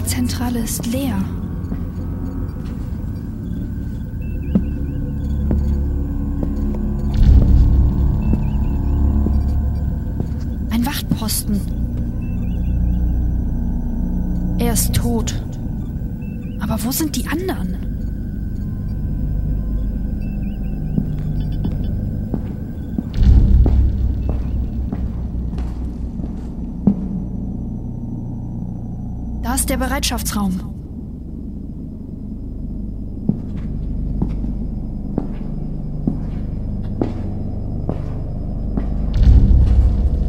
Steuerzentrale ist leer. Ein Wachtposten. Er ist tot. Aber wo sind die anderen? Da ist der Bereitschaftsraum.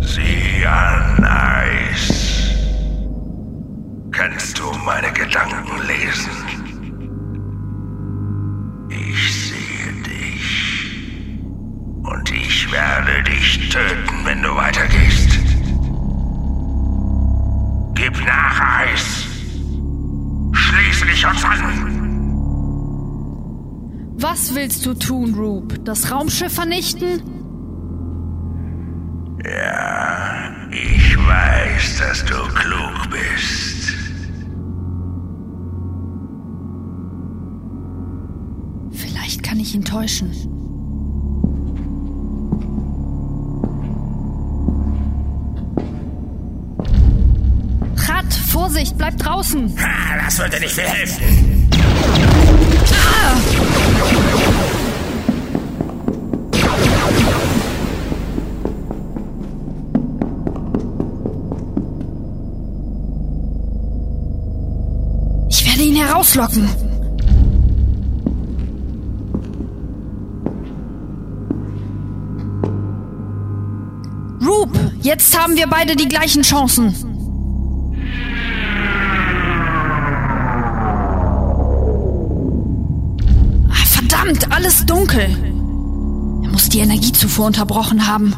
Sieh an, Eis. Kannst du meine Gedanken lesen? Ich sehe dich. Und ich werde dich töten, wenn du weitergehst. Gib nach, Eis. Schließe dich uns an. Was willst du tun, Rube? Das Raumschiff vernichten? Ja, ich weiß, dass du klug bist. Vielleicht kann ich ihn täuschen. Vorsicht, bleib draußen! Ah, das würde nicht viel helfen. Ich werde ihn herauslocken. Rube, jetzt haben wir beide die gleichen Chancen. Verdammt, alles dunkel. Er muss die Energiezufuhr unterbrochen haben.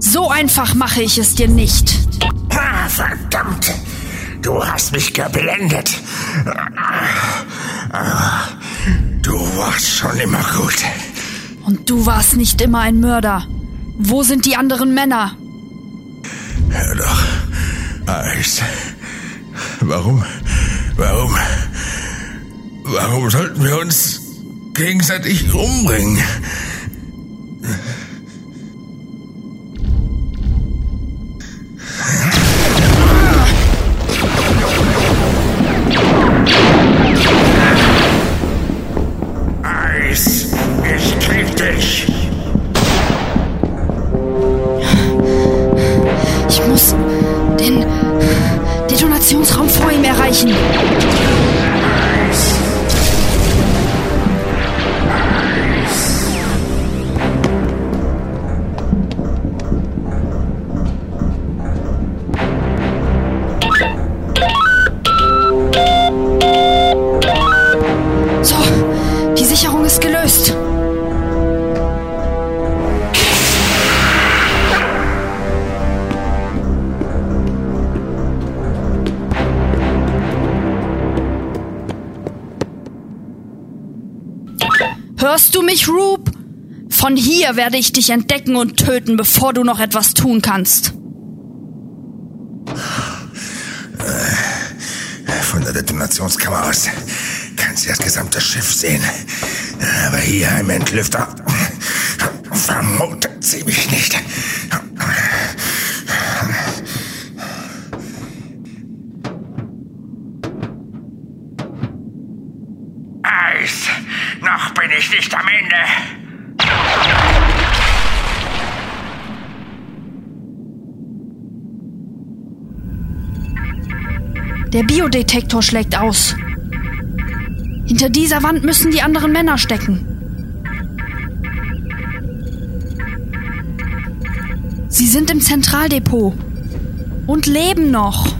So einfach mache ich es dir nicht. Ah, verdammt. Du hast mich geblendet. Du warst schon immer gut. Und du warst nicht immer ein Mörder. Wo sind die anderen Männer? Hör doch, Eis. Warum, warum, warum sollten wir uns gegenseitig umbringen? Hörst du mich, Rube? Von hier werde ich dich entdecken und töten, bevor du noch etwas tun kannst. Von der Detonationskammer aus kannst du das gesamte Schiff sehen. Aber hier im Entlüfter vermutet sie mich nicht. Eis, noch bin ich nicht am Ende. Der Biodetektor schlägt aus. Hinter dieser Wand müssen die anderen Männer stecken. Sie sind im Zentraldepot und leben noch.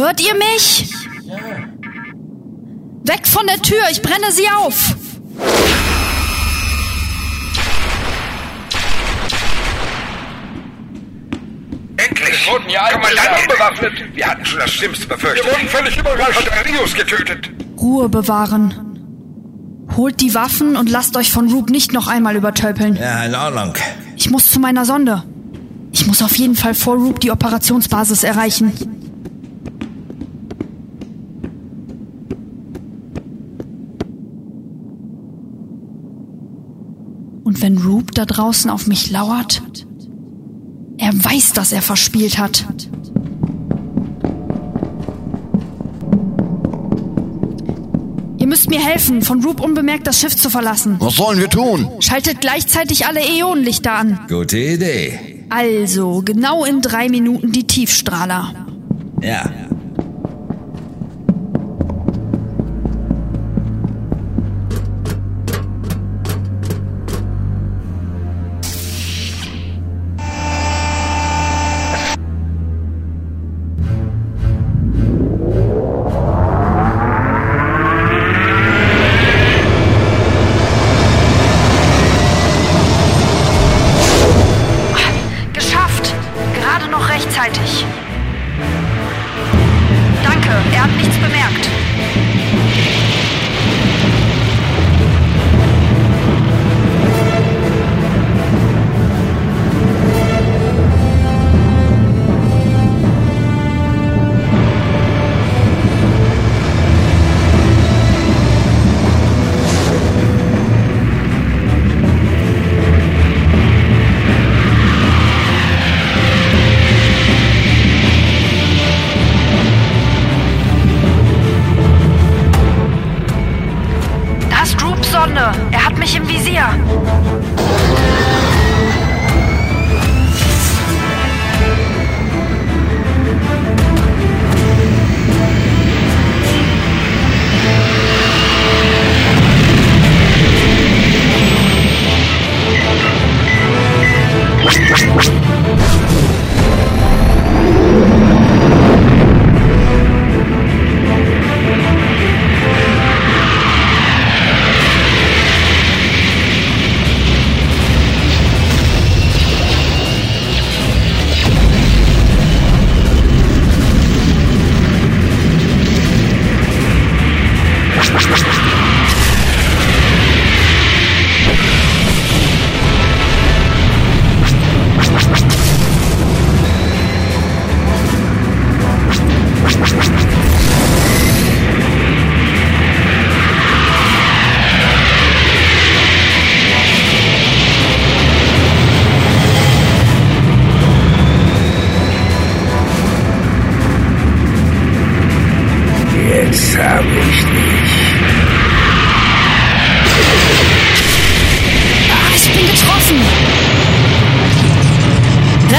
Hört ihr mich? Weg von der Tür, ich brenne sie auf. Endlich! Wir wurden ja Kommandant, unbewaffnet. Wir hatten schon das Schlimmste befürchtet. Wir wurden völlig überrascht. Und Rios getötet. Ruhe bewahren. Holt die Waffen und lasst euch von Roop nicht noch einmal übertölpeln. Ja, in Ordnung. Ich muss zu meiner Sonde. Ich muss auf jeden Fall vor Roop die Operationsbasis erreichen. Und wenn Roop da draußen auf mich lauert, er weiß, dass er verspielt hat. Ihr müsst mir helfen, von Roop unbemerkt das Schiff zu verlassen. Was sollen wir tun? Schaltet gleichzeitig alle Äonenlichter an. Gute Idee. Also, genau in drei Minuten die Tiefstrahler. Ja. Er hat nichts bemerkt. Mich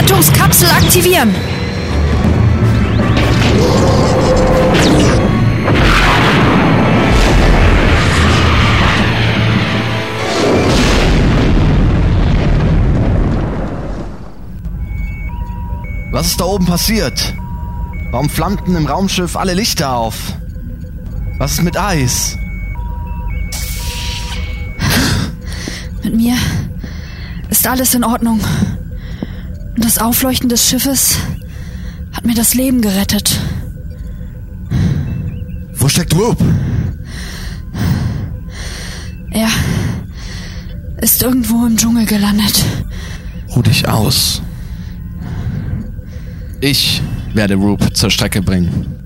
Rettungskapsel aktivieren. Was ist da oben passiert? Warum flammten im Raumschiff alle Lichter auf? Was ist mit Eis? Mit mir ist alles in Ordnung. Und das Aufleuchten des Schiffes hat mir das Leben gerettet. Wo steckt Roop? Er ist irgendwo im Dschungel gelandet. Ruh dich aus. Ich werde Roop zur Strecke bringen.